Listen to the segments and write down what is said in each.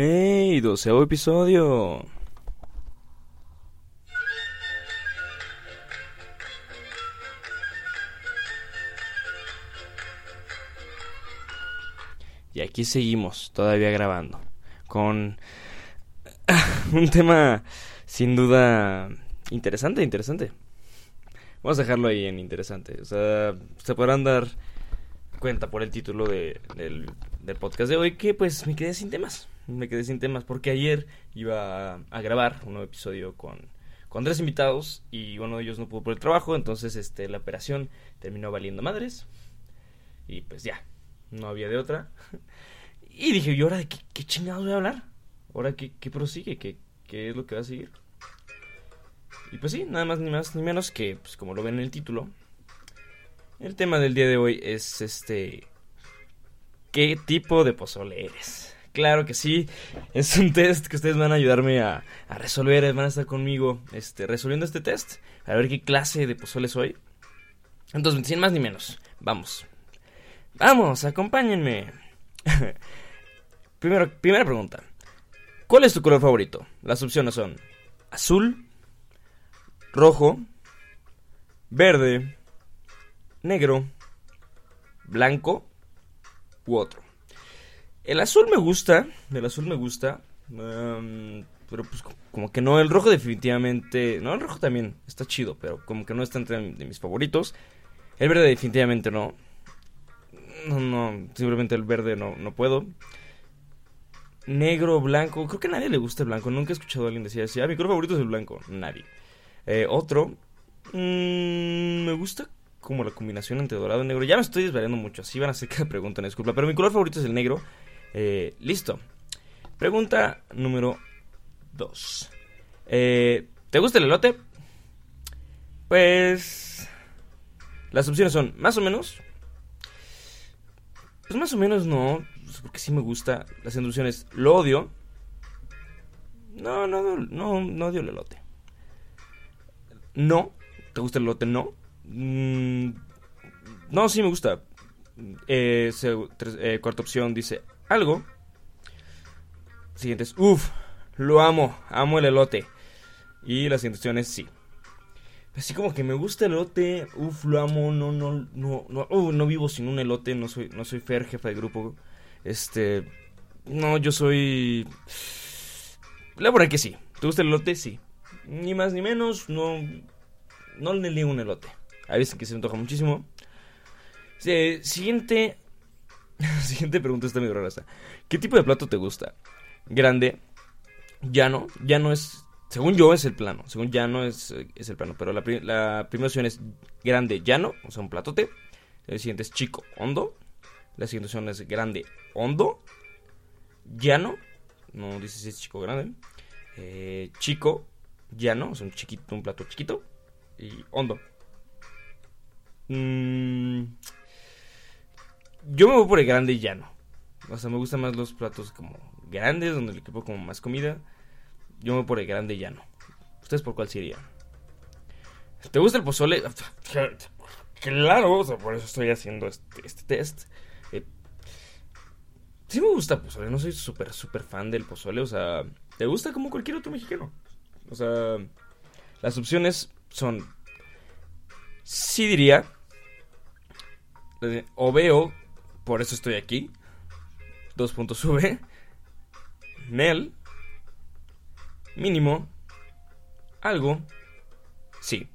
¡Hey! Doceavo episodio. Y aquí seguimos, todavía grabando, con un tema sin duda interesante, interesante. Vamos a dejarlo ahí en interesante. O sea, se podrán dar cuenta por el título de, del, del podcast de hoy que pues me quedé sin temas. Me quedé sin temas porque ayer iba a, grabar un nuevo episodio con, con tres invitados y uno de ellos no pudo por el trabajo, entonces este la operación terminó valiendo madres y pues ya, no había de otra. Y dije, ¿y ahora de qué, qué chingados voy a hablar? ¿Ahora qué, qué prosigue? ¿Qué, ¿Qué es lo que va a seguir? Y pues sí, nada más ni más ni menos que, pues como lo ven en el título, el tema del día de hoy es este... ¿Qué tipo de pozole eres? Claro que sí, es un test que ustedes van a ayudarme a, resolver, van a estar conmigo este, resolviendo este test, a ver qué clase de pozole soy. Entonces, sin más ni menos, vamos. Vamos, acompáñenme. Primera pregunta. ¿Cuál es tu color favorito? Las opciones son azul, rojo, verde, negro, blanco u otro. El azul me gusta, el azul me gusta, um, pero pues como que no, el rojo definitivamente, no, el rojo también está chido, pero como que no está entre de mis favoritos. El verde definitivamente no. No, no, simplemente el verde no, no puedo. Negro, blanco, creo que a nadie le gusta el blanco, nunca he escuchado a alguien decir así, ah, mi color favorito es el blanco, nadie. Eh, otro, mmm, me gusta como la combinación entre dorado y negro. Ya me estoy desvariando mucho, así van a ser cada pregunta, no disculpa. Pero mi color favorito es el negro. Eh, listo. Pregunta número 2. Eh, ¿Te gusta el elote? Pues... Las opciones son más o menos. Pues más o menos no, porque sí me gusta. Las opciones lo odio. No, no, no, no odio el elote. No. ¿Te gusta el elote? No. Mm, no, sí me gusta. Eh, eh, cuarta opción dice algo. Siguiente es, uff, lo amo, amo el elote. Y la siguiente opción es sí. Así como que me gusta el elote, uff, lo amo, no, no, no, no, uh, no vivo sin un elote, no soy, no soy Fer, jefa de grupo. Este, no, yo soy... Le voy a que sí. ¿Te gusta el elote? Sí. Ni más ni menos, no, no le niego un elote. Hay veces que se me antoja muchísimo. Siguiente. siguiente pregunta está medio rara. ¿Qué tipo de plato te gusta? Grande. Llano. Llano es. Según yo es el plano. Según llano es, es el plano. Pero la, la, primera opción es grande, llano. O sea, un platote. El siguiente es chico, hondo. La siguiente opción es grande, hondo. Llano. No dice si es chico grande. Eh, chico, llano. O sea, un chiquito, un plato chiquito. Y hondo. Mm, yo me voy por el grande llano. O sea, me gustan más los platos como grandes, donde le equipo como más comida. Yo me voy por el grande llano. ¿Ustedes por cuál sería? ¿Te gusta el pozole? Claro, o sea, por eso estoy haciendo este, este test. Eh, sí me gusta el pozole, no soy súper, súper fan del pozole. O sea, ¿te gusta como cualquier otro mexicano? O sea, las opciones son... Sí diría o veo, por eso estoy aquí. Dos puntos sube. Nel. Mínimo. Algo. Sí.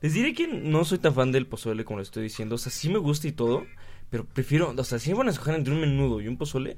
Les diré que no soy tan fan del pozole como lo estoy diciendo. O sea, sí me gusta y todo. Pero prefiero. O sea, si me van a escoger entre un menudo y un pozole.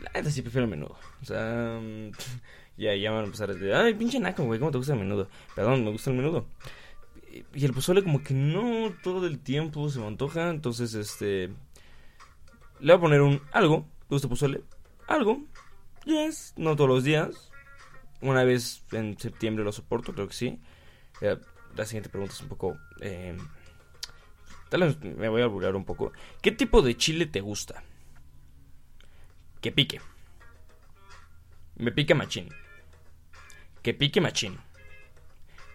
La neta sí prefiero el menudo. O sea. ya, ya van a empezar a decir. Ay, pinche naco, güey. ¿Cómo te gusta el menudo? Perdón, me gusta el menudo y el pozole como que no todo el tiempo se me antoja, entonces este le voy a poner un algo, ¿te gusta pozole? Algo. Yes, no todos los días. Una vez en septiembre lo soporto, creo que sí. Eh, la siguiente pregunta es un poco eh, me voy a burlar un poco. ¿Qué tipo de chile te gusta? Que pique. Me pique machín. Que pique machín.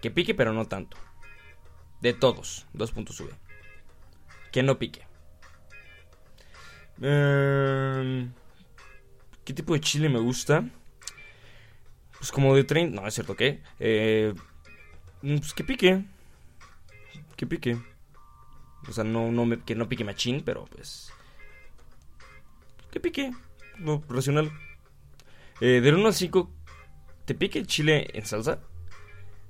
Que pique pero no tanto. De todos. Dos puntos sube. Que no pique. Eh, ¿Qué tipo de chile me gusta? Pues como de 30... No, es cierto, ¿qué? Eh, pues que pique. Que pique. O sea, no, no me, que no pique machín, pero pues... Que pique. No, racional. Eh, del 1 al 5, ¿te pique el chile en salsa?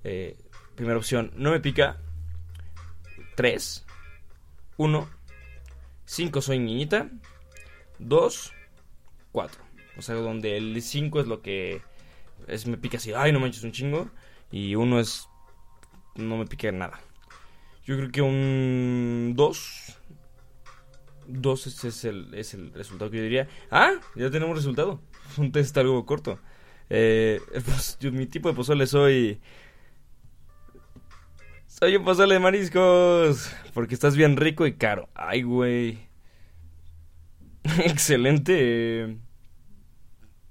Eh, primera opción, no me pica. 3. 1. 5 soy niñita. 2. 4. O sea, donde el 5 es lo que es me pica así, ay, no manches un chingo. Y 1 es no me pica nada. Yo creo que un 2. 2 es, el, es el resultado que yo diría. Ah, ya tenemos resultado. Un test algo corto. Eh, pues, mi tipo de pozole soy soy un pozole de mariscos. Porque estás bien rico y caro. Ay, güey. Excelente.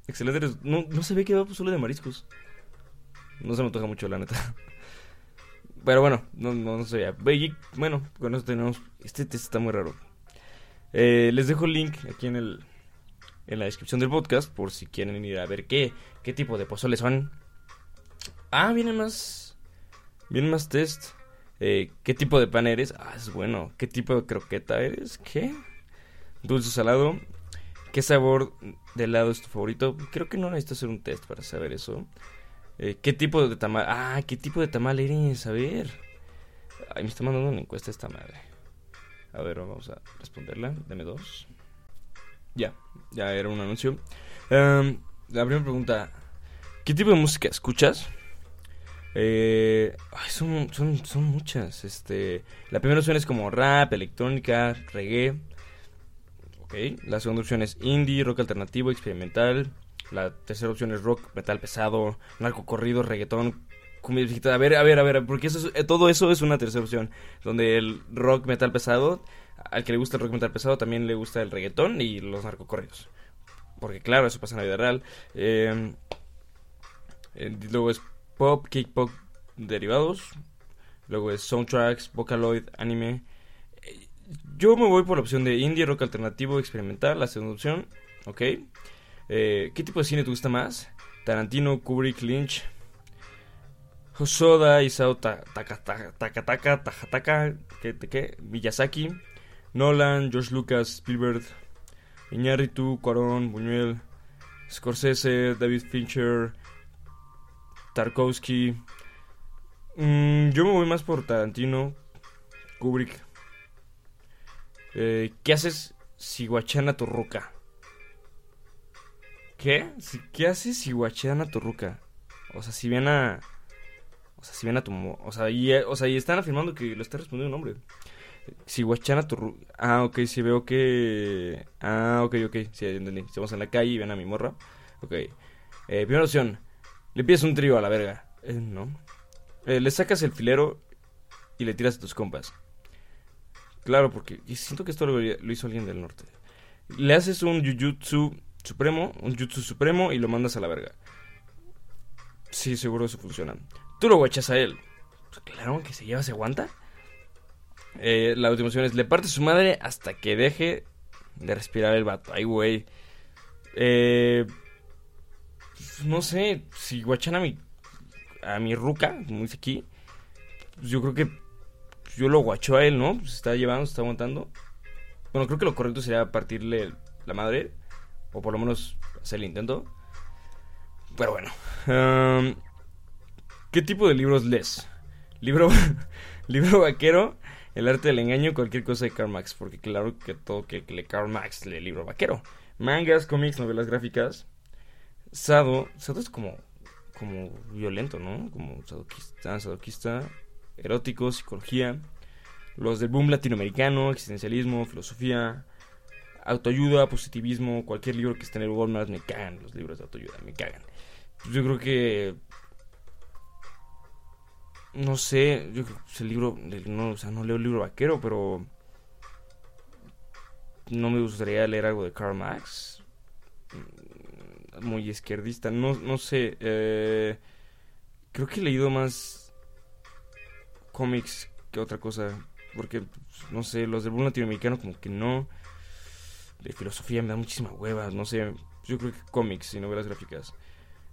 Excelente. No, no se ve que va pozole de mariscos. No se me antoja mucho, la neta. Pero bueno, no, no, no se Bueno, con eso tenemos. Este test está muy raro. Eh, les dejo el link aquí en el en la descripción del podcast por si quieren ir a ver qué, qué tipo de pozole son. Ah, vienen más Bien más test. Eh, ¿Qué tipo de pan eres? Ah, es bueno. ¿Qué tipo de croqueta eres? ¿Qué? Dulce salado. ¿Qué sabor de helado es tu favorito? Creo que no necesito hacer un test para saber eso. Eh, ¿Qué tipo de tamal? Ah, ¿qué tipo de tamal eres? A ver. Ay, me está mandando una encuesta esta madre. A ver, vamos a responderla. Deme dos. Ya, ya era un anuncio. Em, la primera pregunta. ¿Qué tipo de música escuchas? Eh, son, son, son muchas. Este, la primera opción es como rap, electrónica, reggae. La segunda opción es indie, rock alternativo, experimental. La tercera opción es rock, metal pesado, narco corrido, reggaetón, A ver, a ver, a ver, porque eso eh, todo eso es una tercera opción. Donde el rock, metal pesado, al que le gusta el rock, metal pesado, también le gusta el reggaetón y los narcocorridos. Porque claro, eso pasa en la vida real. Eh luego es pop, kick-pop derivados. Luego es soundtracks, vocaloid, anime. Yo me voy por la opción de indie, rock alternativo, experimental, la segunda opción. Ok. Eh, ¿Qué tipo de cine te gusta más? Tarantino, Kubrick, Lynch, Hosoda, Isao Takataka, ¿qué, qué? Miyazaki, Nolan, George Lucas, Spielberg, Iñárritu, Cuarón, Buñuel, Scorsese, David Fincher, Tarkovsky. Mm, yo me voy más por Tarantino, Kubrick. Eh, ¿Qué haces si guachana tu ruca? ¿Qué? ¿Qué haces si guachana tu ruca? O sea, si viene a... O sea, si viene a tu... O sea, y, o sea, y están afirmando que lo está respondiendo un hombre. Si guachana tu ruca... Ah, ok, si veo que... Ah, ok, ok, sí, entendí. Si vamos en la calle y ven a mi morra. Ok. Eh, primera opción. Le pides un trío a la verga. Eh, no. Eh, le sacas el filero y le tiras a tus compas. Claro, porque siento que esto lo, hizo alguien del norte. Le haces un Jujutsu supremo, un Jutsu supremo y lo mandas a la verga. Sí, seguro eso funciona. Tú lo guachas a él. Pues claro, que se lleva, se aguanta. Eh, la última opción es le parte su madre hasta que deje de respirar el vato. Ay, güey. Eh, no sé, si guachan a mi, a mi ruca, como dice aquí, pues yo creo que yo lo guacho a él, ¿no? Se está llevando, se está aguantando. Bueno, creo que lo correcto sería partirle la madre, o por lo menos hacer el intento. Pero bueno. ¿Qué tipo de libros lees? Libro, libro vaquero, el arte del engaño, cualquier cosa de Karl Marx. Porque claro que todo que lee Karl Marx lee libro vaquero. Mangas, cómics, novelas gráficas. Sado, Sado es como, como violento, ¿no? Como sadoquista, sadoquista, erótico, psicología. Los del boom latinoamericano, existencialismo, filosofía, autoayuda, positivismo, cualquier libro que esté en el Walmart, me cagan los libros de autoayuda, me cagan. Yo creo que no sé, yo creo que el libro, no, o sea, no leo el libro vaquero, pero no me gustaría leer algo de Karl Marx muy izquierdista. No, no sé. Eh, creo que he leído más cómics que otra cosa. Porque, no sé, los del boom latinoamericano como que no. De filosofía me da muchísima hueva. No sé. Pues yo creo que cómics y novelas gráficas.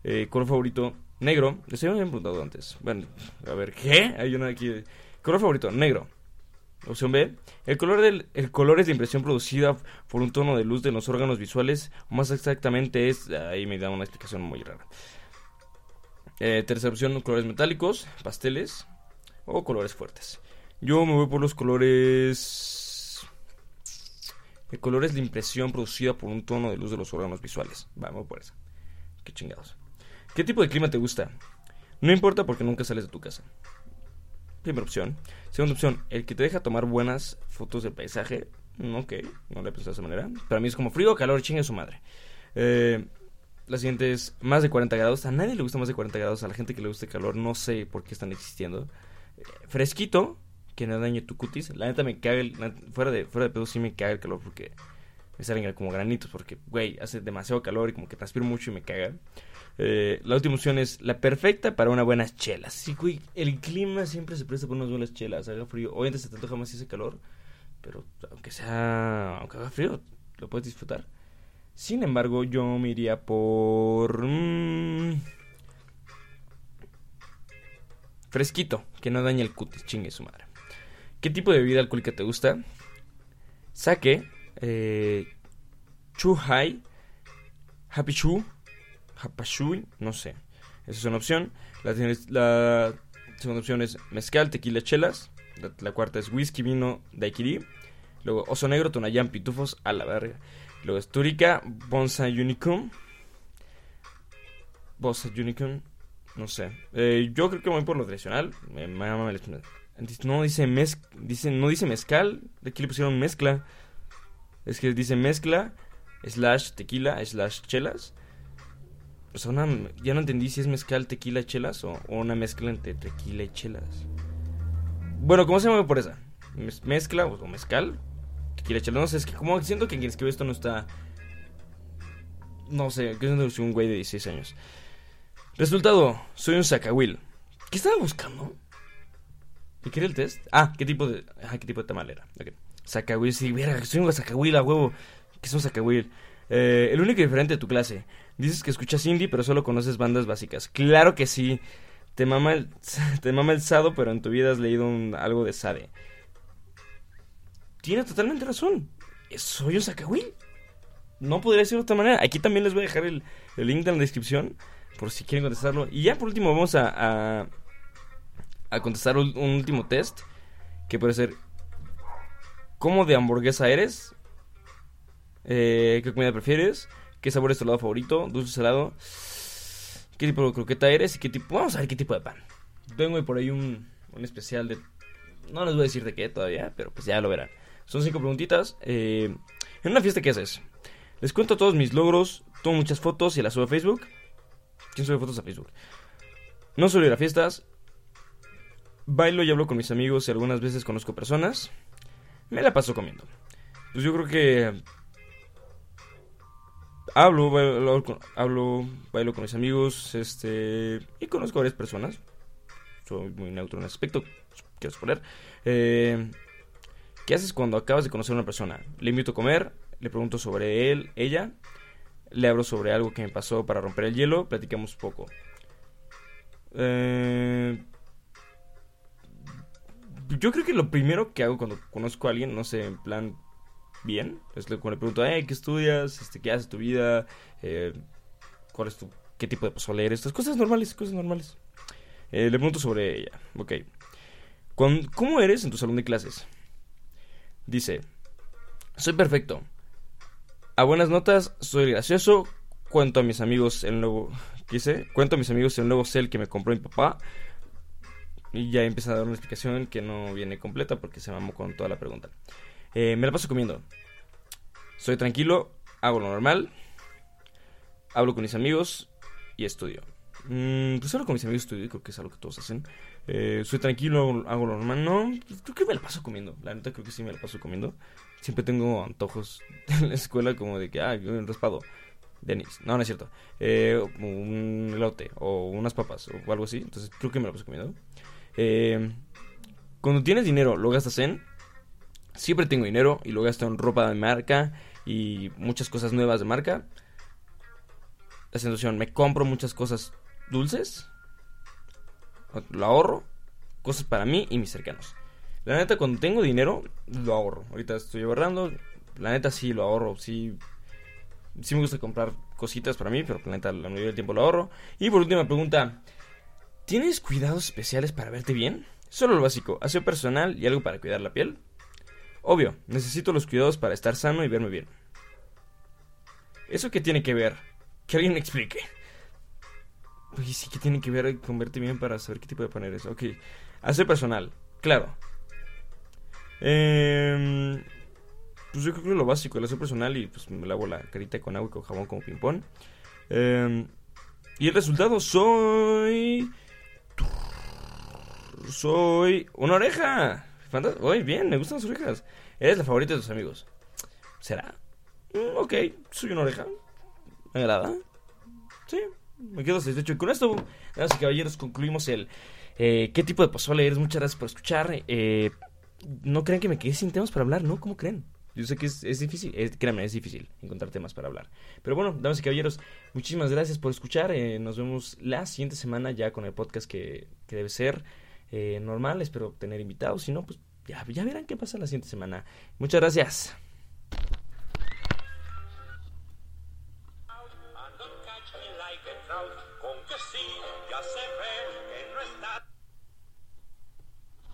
Eh, color favorito, negro. Les habían preguntado antes. Bueno, a ver, ¿qué? Hay una aquí. Color favorito, negro. Opción B. El color, del, el color es la impresión producida por un tono de luz de los órganos visuales. Más exactamente es... Ahí me da una explicación muy rara. Eh, tercera opción, colores metálicos, pasteles o colores fuertes. Yo me voy por los colores... El color es la impresión producida por un tono de luz de los órganos visuales. Vamos por eso. Qué chingados. ¿Qué tipo de clima te gusta? No importa porque nunca sales de tu casa. Primera opción. Segunda opción, el que te deja tomar buenas fotos del paisaje. Mm, ok, no le he de esa manera. Para mí es como frío, calor, chingue su madre. Eh, la siguiente es más de 40 grados. A nadie le gusta más de 40 grados. A la gente que le gusta el calor, no sé por qué están existiendo. Fresquito, que no dañe tu cutis. La neta me caga el, fuera de fuera de pedo sí me caga el calor porque me salen como granitos porque güey, hace demasiado calor y como que transpiro mucho y me caga. Eh, la última opción es la perfecta para unas buenas chelas. Sí, güey, el clima siempre se presta para unas buenas chelas. Haga frío. Obviamente se te antoja más ese calor. Pero aunque sea. Aunque haga frío, lo puedes disfrutar. Sin embargo, yo me iría por. Mmm, fresquito, que no dañe el cutis, chingue su madre. ¿Qué tipo de bebida alcohólica te gusta? Sake, eh, Chuhai, Happy Chu, Hapashui, no sé. Esa es una opción. La, segunda opción es mezcal, tequila, chelas. La, cuarta es whisky, vino, daiquiri. Luego oso negro, tonayán, pitufos, a la verga. Luego es turica, bonsa unicum. Bonsa unicum, no sé. Eh, yo creo que voy por lo tradicional. Me mama No dice mez, dice, no dice mezcal. Aquí le pusieron mezcla. Es que dice mezcla, slash tequila, slash chelas. O sea, una, ya no entendí si es mezcal, tequila chelas o, una mezcla entre tequila y chelas. Bueno, ¿cómo se llama por esa? Mezcla o, mezcal, tequila chelas. No sé, es que como siento que quien escribe esto no está... No sé, que es un güey de 16 años. Resultado, soy un sacahuil. ¿Qué estaba buscando? ¿Y qué el test? Ah, ¿qué tipo de, ah, ¿qué tipo de tamal era? Sacahuil, sí, mira, soy un sacahuil a huevo. ¿Qué es un sacahuil? Eh, el único diferente de tu clase. Dices que escuchas indie, pero solo conoces bandas básicas. Claro que sí. Te mama el, te el Sado, pero en tu vida has leído algo de Sade. Tiene totalmente razón. Soy un Sakawil. No podría ser de otra manera. Aquí también les voy a dejar el, link en la descripción por si quieren contestarlo. Y ya por último vamos a, a, contestar un, último test. Que puede ser, ¿cómo de hamburguesa eres? Eh, ¿Qué comida prefieres? ¿Qué sabor es tu lado favorito? ¿Dulce salado? ¿Qué tipo de croqueta eres? ¿Y qué tipo? Vamos a ver qué tipo de pan. Tengo por ahí un, un especial de... No les voy a decir de qué todavía, pero pues ya lo verán. Son cinco preguntitas. Eh, en una fiesta, ¿qué haces? Les cuento todos mis logros, tomo muchas fotos y las subo a Facebook. ¿Quién sube fotos a Facebook? No suelo ir a fiestas. Bailo y hablo con mis amigos y algunas veces conozco personas. Me la paso comiendo. Pues yo creo que hablo, bailo, hablo, bailo con mis amigos, este, y conozco a varias personas. Soy muy neutro en ese aspecto, quiero suponer. Eh, ¿Qué haces cuando acabas de conocer a una persona? Le invito a comer, le pregunto sobre él, ella, le hablo sobre algo que me pasó para romper el hielo, platicamos poco. Eh, yo creo que lo primero que hago cuando conozco a alguien, no sé, en plan bien. Es cuando le pregunto, ¿qué estudias? Este, ¿Qué haces tu vida? Eh, ¿Cuál es tu, qué tipo de pozole eres? Estas cosas normales, cosas normales. Eh, le pregunto sobre ella. Ok. ¿Cómo eres en tu salón de clases? Dice, soy perfecto. A buenas notas, soy gracioso. Cuento a mis amigos el nuevo... ¿Qué dice? Cuento a mis amigos el nuevo cel que me compró mi papá. Y ya empieza a dar una explicación que no viene completa porque se mamó con toda la pregunta. Eh, me la paso comiendo. Soy tranquilo, hago lo normal, hablo con mis amigos y estudio. Mm, pues hablo con mis amigos estudio, creo que es algo que todos hacen. Eh, soy tranquilo, hago, lo normal. No, pues creo que me la paso comiendo. La neta creo que sí me la paso comiendo. Siempre tengo antojos en la escuela como de que, ah, un raspado. Denis. No, no es cierto. Eh, un elote o unas papas o algo así. Entonces creo que me la paso comiendo. cuando tienes dinero, lo gastas en Siempre tengo dinero y lo gasto en ropa de marca y muchas cosas nuevas de marca. la situación, me compro muchas cosas dulces, lo ahorro, cosas para mí y mis cercanos. La neta, cuando tengo dinero, lo ahorro. Ahorita estoy ahorrando, la neta sí lo ahorro, sí, sí me gusta comprar cositas para mí, pero la neta la mayoría del tiempo lo ahorro. Y por última pregunta, ¿tienes cuidados especiales para verte bien? Solo lo básico, aseo personal y algo para cuidar la piel. Obvio, necesito los cuidados para estar sano y verme bien. ¿Eso qué tiene que ver? Que alguien me explique. Oye, sí, ¿qué tiene que ver con verte bien para saber qué tipo de poner eso? Ok, aseo personal, claro. Eh, pues yo creo que lo básico, el aseo personal y pues me lavo la carita con agua y con jabón como ping-pong. Eh, y el resultado soy... Soy una oreja. Oye, bien, me gustan las orejas. Eres la favorita de tus amigos. ¿Será? Mm, ok, soy una oreja. Me agrada. Sí, me quedo satisfecho. Y con esto, damas y caballeros, concluimos el... Eh, ¿Qué tipo de pozole eres? Muchas gracias por escuchar. Eh, no crean que me quedé sin temas para hablar, ¿no? ¿Cómo creen? Yo sé que es, difícil, créanme, es difícil encontrar temas para hablar. Pero bueno, damas y caballeros, muchísimas gracias por escuchar. Eh, nos vemos la siguiente semana ya con el podcast que, que debe ser eh, normal. Espero tener invitados. Si no, pues ya, ya verán qué pasa la siguiente semana. Muchas gracias.